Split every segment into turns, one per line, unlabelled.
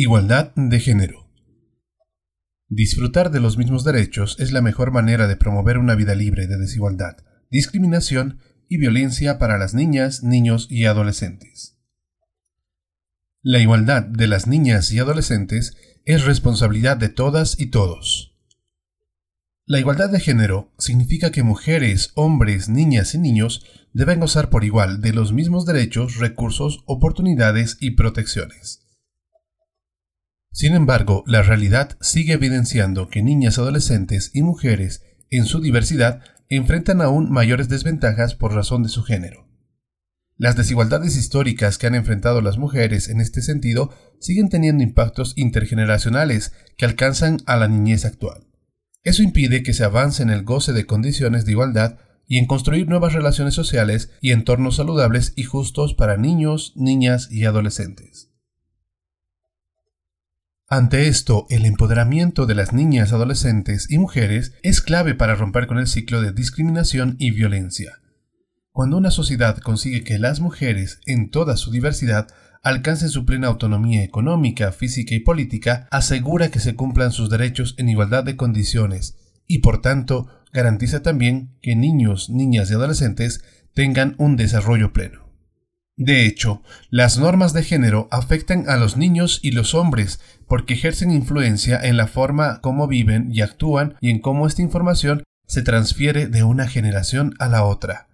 Igualdad de género. Disfrutar de los mismos derechos es la mejor manera de promover una vida libre de desigualdad, discriminación y violencia para las niñas, niños y adolescentes. La igualdad de las niñas y adolescentes es responsabilidad de todas y todos. La igualdad de género significa que mujeres, hombres, niñas y niños deben gozar por igual de los mismos derechos, recursos, oportunidades y protecciones. Sin embargo, la realidad sigue evidenciando que niñas, adolescentes y mujeres, en su diversidad, enfrentan aún mayores desventajas por razón de su género. Las desigualdades históricas que han enfrentado las mujeres en este sentido siguen teniendo impactos intergeneracionales que alcanzan a la niñez actual. Eso impide que se avance en el goce de condiciones de igualdad y en construir nuevas relaciones sociales y entornos saludables y justos para niños, niñas y adolescentes. Ante esto, el empoderamiento de las niñas, adolescentes y mujeres es clave para romper con el ciclo de discriminación y violencia. Cuando una sociedad consigue que las mujeres, en toda su diversidad, alcancen su plena autonomía económica, física y política, asegura que se cumplan sus derechos en igualdad de condiciones y, por tanto, garantiza también que niños, niñas y adolescentes tengan un desarrollo pleno. De hecho, las normas de género afectan a los niños y los hombres porque ejercen influencia en la forma como viven y actúan y en cómo esta información se transfiere de una generación a la otra.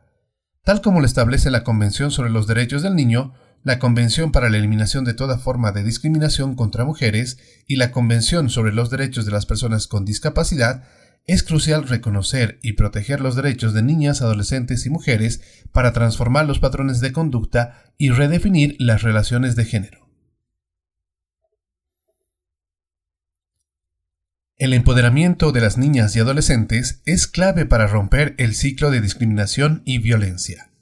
Tal como lo establece la Convención sobre los Derechos del Niño, la Convención para la Eliminación de toda forma de discriminación contra mujeres y la Convención sobre los Derechos de las Personas con Discapacidad, es crucial reconocer y proteger los derechos de niñas, adolescentes y mujeres para transformar los patrones de conducta y redefinir las relaciones de género. El empoderamiento de las niñas y adolescentes es clave para romper el ciclo de discriminación y violencia.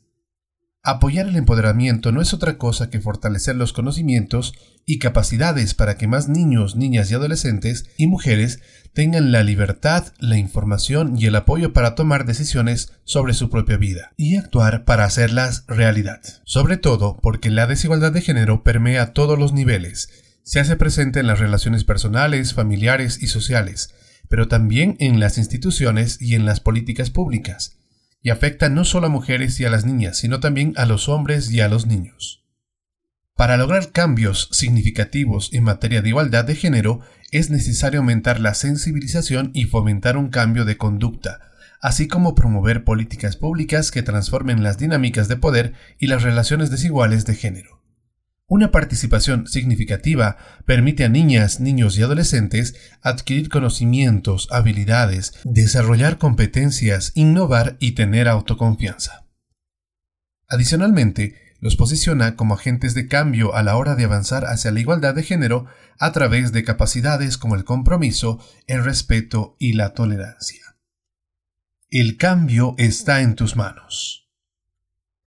Apoyar el empoderamiento no es otra cosa que fortalecer los conocimientos y capacidades para que más niños, niñas y adolescentes y mujeres tengan la libertad, la información y el apoyo para tomar decisiones sobre su propia vida y actuar para hacerlas realidad. Sobre todo porque la desigualdad de género permea todos los niveles, se hace presente en las relaciones personales, familiares y sociales, pero también en las instituciones y en las políticas públicas y afecta no solo a mujeres y a las niñas, sino también a los hombres y a los niños. Para lograr cambios significativos en materia de igualdad de género, es necesario aumentar la sensibilización y fomentar un cambio de conducta, así como promover políticas públicas que transformen las dinámicas de poder y las relaciones desiguales de género. Una participación significativa permite a niñas, niños y adolescentes adquirir conocimientos, habilidades, desarrollar competencias, innovar y tener autoconfianza. Adicionalmente, los posiciona como agentes de cambio a la hora de avanzar hacia la igualdad de género a través de capacidades como el compromiso, el respeto y la tolerancia. El cambio está en tus manos.